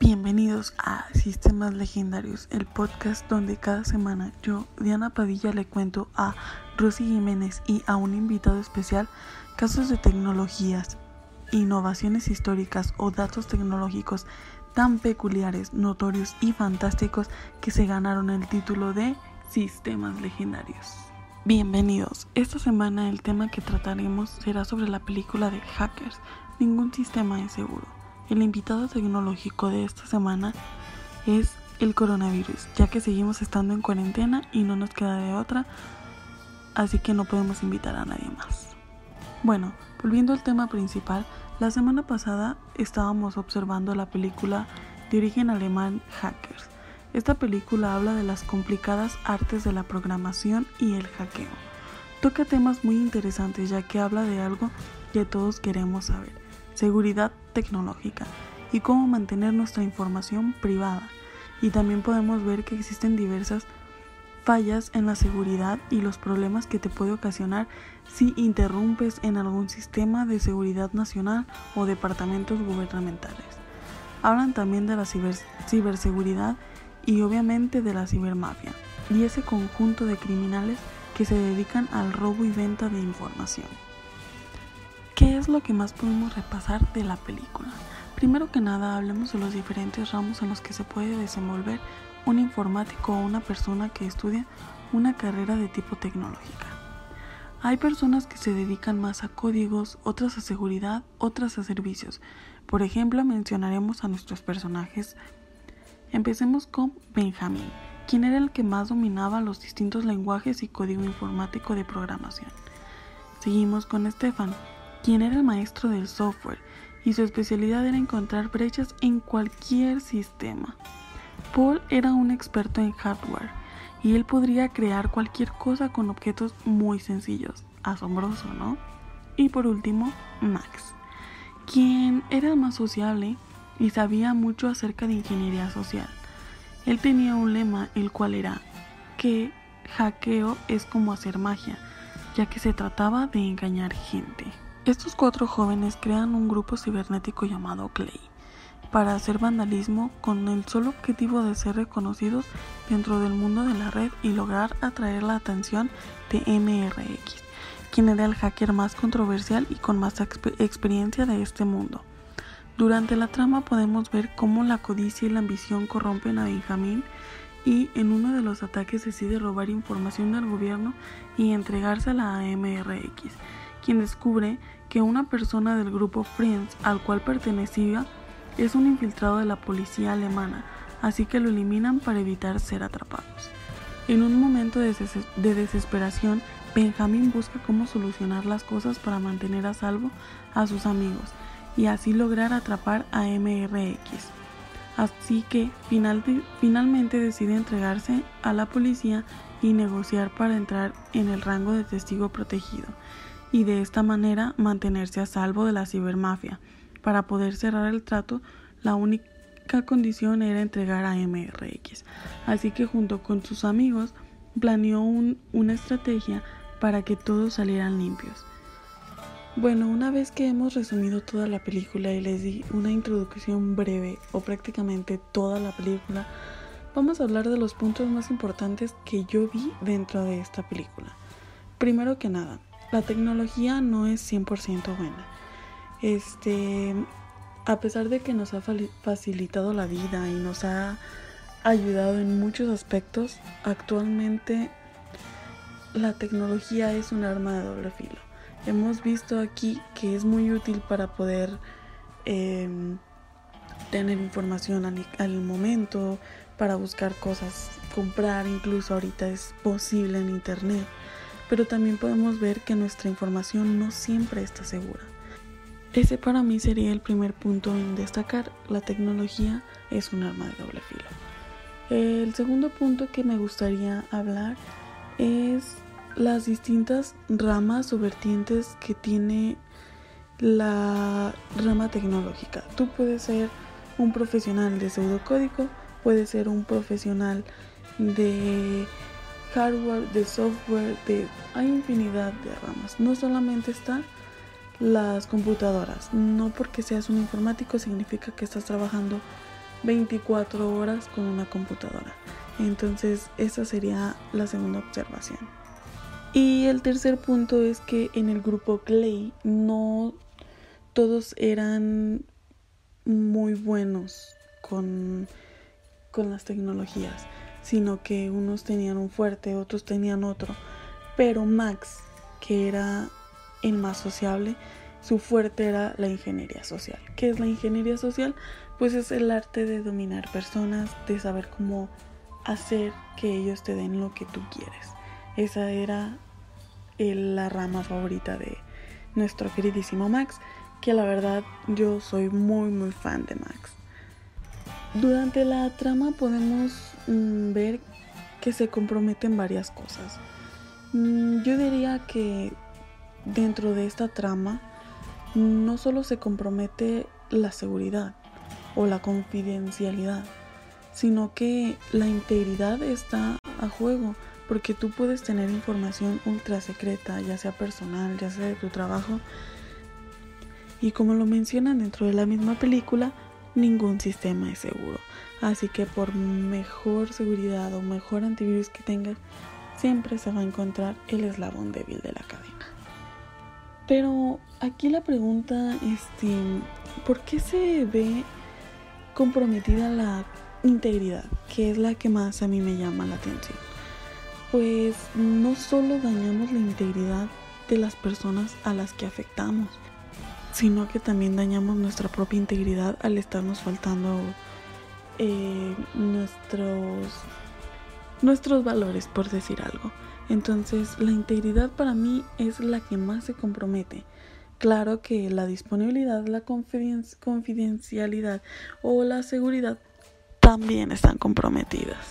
Bienvenidos a Sistemas Legendarios, el podcast donde cada semana yo, Diana Padilla, le cuento a Rosy Jiménez y a un invitado especial casos de tecnologías, innovaciones históricas o datos tecnológicos tan peculiares, notorios y fantásticos que se ganaron el título de Sistemas Legendarios. Bienvenidos. Esta semana el tema que trataremos será sobre la película de Hackers. Ningún sistema es seguro. El invitado tecnológico de esta semana es el coronavirus, ya que seguimos estando en cuarentena y no nos queda de otra, así que no podemos invitar a nadie más. Bueno, volviendo al tema principal, la semana pasada estábamos observando la película de origen alemán Hackers. Esta película habla de las complicadas artes de la programación y el hackeo. Toca temas muy interesantes ya que habla de algo que todos queremos saber seguridad tecnológica y cómo mantener nuestra información privada. Y también podemos ver que existen diversas fallas en la seguridad y los problemas que te puede ocasionar si interrumpes en algún sistema de seguridad nacional o departamentos gubernamentales. Hablan también de la ciberseguridad y obviamente de la cibermafia y ese conjunto de criminales que se dedican al robo y venta de información. ¿Qué es lo que más podemos repasar de la película? Primero que nada, hablemos de los diferentes ramos en los que se puede desenvolver un informático o una persona que estudia una carrera de tipo tecnológica. Hay personas que se dedican más a códigos, otras a seguridad, otras a servicios. Por ejemplo, mencionaremos a nuestros personajes. Empecemos con Benjamin, quien era el que más dominaba los distintos lenguajes y código informático de programación. Seguimos con Stefan, quien era el maestro del software y su especialidad era encontrar brechas en cualquier sistema. Paul era un experto en hardware y él podría crear cualquier cosa con objetos muy sencillos. Asombroso, ¿no? Y por último, Max, quien era el más sociable y sabía mucho acerca de ingeniería social. Él tenía un lema el cual era que hackeo es como hacer magia, ya que se trataba de engañar gente. Estos cuatro jóvenes crean un grupo cibernético llamado Clay para hacer vandalismo con el solo objetivo de ser reconocidos dentro del mundo de la red y lograr atraer la atención de MRX, quien era el hacker más controversial y con más experiencia de este mundo. Durante la trama podemos ver cómo la codicia y la ambición corrompen a Benjamin y en uno de los ataques decide robar información del gobierno y entregársela a MRX, quien descubre que una persona del grupo Friends al cual pertenecía es un infiltrado de la policía alemana, así que lo eliminan para evitar ser atrapados. En un momento de, desesperación, Benjamin busca cómo solucionar las cosas para mantener a salvo a sus amigos y así lograr atrapar a MRX. Así que finalmente decide entregarse a la policía y negociar para entrar en el rango de testigo protegido y de esta manera mantenerse a salvo de la cibermafia. Para poder cerrar el trato, la única condición era entregar a MRX. Así que junto con sus amigos planeó una estrategia para que todos salieran limpios. Bueno, una vez que hemos resumido toda la película y les di una introducción breve o prácticamente toda la película, vamos a hablar de los puntos más importantes que yo vi dentro de esta película. Primero que nada, la tecnología no es 100% buena. Este, a pesar de que nos ha facilitado la vida y nos ha ayudado en muchos aspectos, actualmente la tecnología es un arma de doble filo. Hemos visto aquí que es muy útil para poder em, tener información al, al momento, para buscar cosas, comprar, incluso ahorita es posible en internet pero también podemos ver que nuestra información no siempre está segura. Ese para mí sería el primer punto en destacar. La tecnología es un arma de doble filo. El segundo punto que me gustaría hablar es las distintas ramas o vertientes que tiene la rama tecnológica. Tú puedes ser un profesional de pseudocódigo, puedes ser un profesional de hardware, de software, de hay infinidad de ramas. No solamente están las computadoras. No porque seas un informático significa que estás trabajando 24 horas con una computadora. Entonces esa sería la segunda observación. Y el tercer punto es que en el grupo Clay no todos eran muy buenos con, con las tecnologías, sino que unos tenían un fuerte, otros tenían otro. Pero Max, que era el más sociable, su fuerte era la ingeniería social. ¿Qué es la ingeniería social? Pues es el arte de dominar personas, de saber cómo hacer que ellos te den lo que tú quieres. Esa era la rama favorita de nuestro queridísimo Max, que la verdad yo soy muy muy fan de Max. Durante la trama podemos mm, ver que se comprometen varias cosas. Mm, yo diría que dentro de esta trama no solo se compromete la seguridad o la confidencialidad, sino que la integridad está a juego, porque tú puedes tener información ultra secreta, ya sea personal, ya sea de tu trabajo, y como lo mencionan dentro de la misma película, ningún sistema es seguro. Así que por mejor seguridad o mejor antivirus que tengas, siempre se va a encontrar el eslabón débil de la cadena. Pero aquí la pregunta, este, ¿por qué se ve comprometida la integridad? Que es la que más a mí me llama la atención. Pues no solo dañamos la integridad de las personas a las que afectamos, sino que también dañamos nuestra propia integridad al estarnos faltando eh, nuestros, nuestros valores, por decir algo. Entonces, la integridad para mí es la que más se compromete. Claro que la disponibilidad, la confidencialidad o la seguridad también están comprometidas.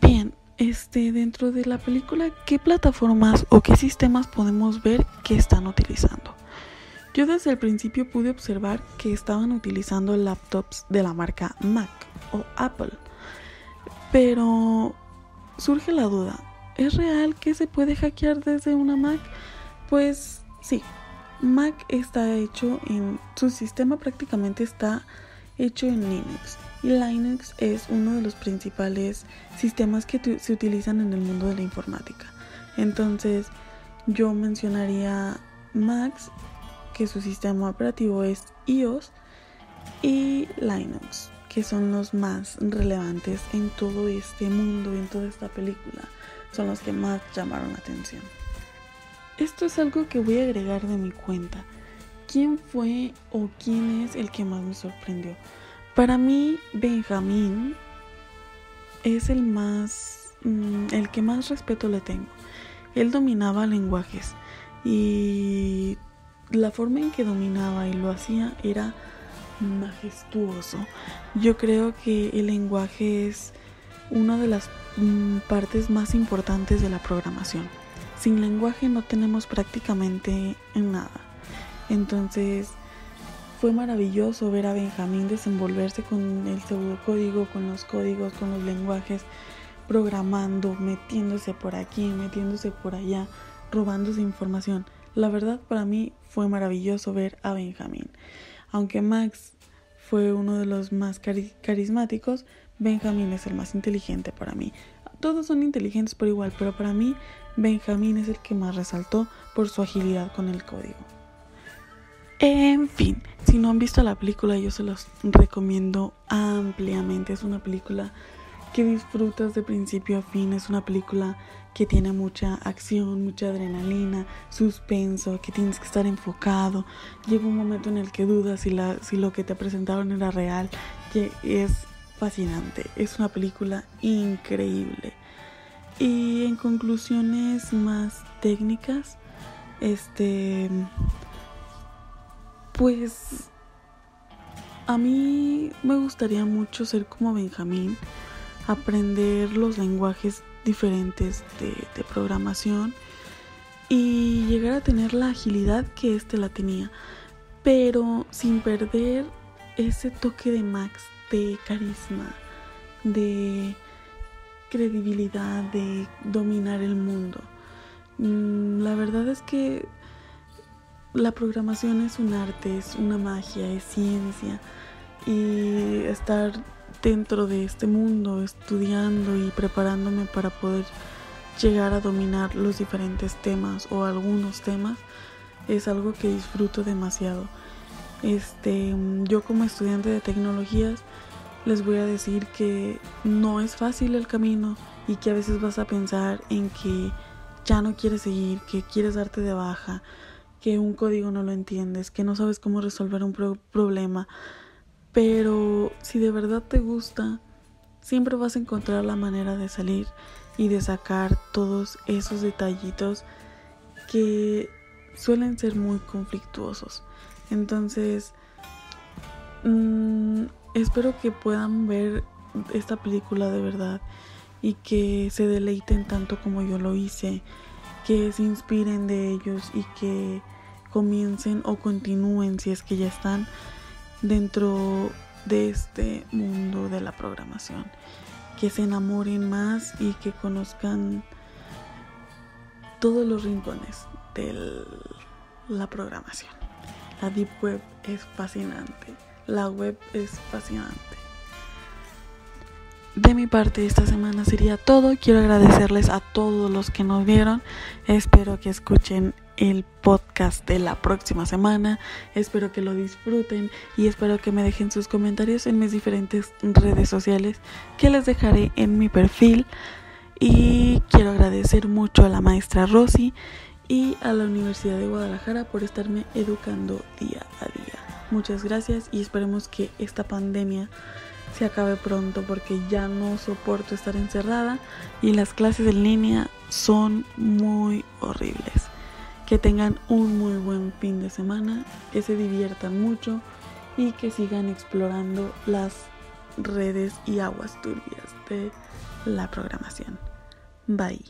Bien, este dentro de la película, ¿qué plataformas o qué sistemas podemos ver que están utilizando? Yo desde el principio pude observar que estaban utilizando laptops de la marca Mac o Apple. Pero surge la duda, ¿Es real que se puede hackear desde una Mac? Pues sí, Mac está hecho en su sistema prácticamente está hecho en Linux y Linux es uno de los principales sistemas que se utilizan en el mundo de la informática. Entonces, yo mencionaría Mac, que su sistema operativo es iOS, y Linux, que son los más relevantes en todo este mundo, en toda esta película son los que más llamaron la atención. Esto es algo que voy a agregar de mi cuenta. ¿Quién fue o quién es el que más me sorprendió? Para mí, Benjamín es el más, mm, el que más respeto le tengo. Él dominaba lenguajes y la forma en que dominaba y lo hacía era majestuoso. Yo creo que el lenguaje es una de las mm, partes más importantes de la programación. Sin lenguaje no tenemos prácticamente nada. Entonces fue maravilloso ver a Benjamín desenvolverse con el pseudocódigo, con los códigos, con los lenguajes, programando, metiéndose por aquí, metiéndose por allá, robándose información. La verdad para mí fue maravilloso ver a Benjamín. Aunque Max fue uno de los más carismáticos, Benjamín es el más inteligente para mí. Todos son inteligentes por igual, pero para mí Benjamín es el que más resaltó por su agilidad con el código. En fin, si no han visto la película, yo se los recomiendo ampliamente. Es una película que disfrutas de principio a fin. Es una película que tiene mucha acción, mucha adrenalina, suspenso, que tienes que estar enfocado. Llega un momento en el que dudas si, si lo que te presentaron era real, que es fascinante. Es una película increíble. Y en conclusiones más técnicas, este, pues a mí me gustaría mucho ser como Benjamín, aprender los lenguajes diferentes de, programación y llegar a tener la agilidad que este la tenía, pero sin perder ese toque de Max de carisma, de credibilidad, de dominar el mundo. Mm, la verdad es que la programación es un arte, es una magia, es ciencia y estar dentro de este mundo estudiando y preparándome para poder llegar a dominar los diferentes temas o algunos temas es algo que disfruto demasiado. Este, yo como estudiante de tecnologías les voy a decir que no es fácil el camino y que a veces vas a pensar en que ya no quieres seguir, que quieres darte de baja, que un código no lo entiendes, que no sabes cómo resolver un problema. Pero si de verdad te gusta, siempre vas a encontrar la manera de salir y de sacar todos esos detallitos que suelen ser muy conflictuosos. Entonces, mmm, espero que puedan ver esta película de verdad y que se deleiten tanto como yo lo hice, que se inspiren de ellos y que comiencen o continúen si es que ya están dentro de este mundo de la programación, que se enamoren más y que conozcan todos los rincones de la programación. La Deep Web es fascinante. La web es fascinante. De mi parte esta semana sería todo. Quiero agradecerles a todos los que nos vieron. Espero que escuchen el podcast de la próxima semana. Espero que lo disfruten y espero que me dejen sus comentarios en mis diferentes redes sociales que les dejaré en mi perfil. Y quiero agradecer mucho a la maestra Rosy y a la Universidad de Guadalajara por estarme educando día a día. Muchas gracias y esperemos que esta pandemia se acabe pronto porque ya no soporto estar encerrada y las clases en línea son muy horribles. Que tengan un muy buen fin de semana, que se diviertan mucho y que sigan explorando las redes y aguas turbias de la programación. Bye.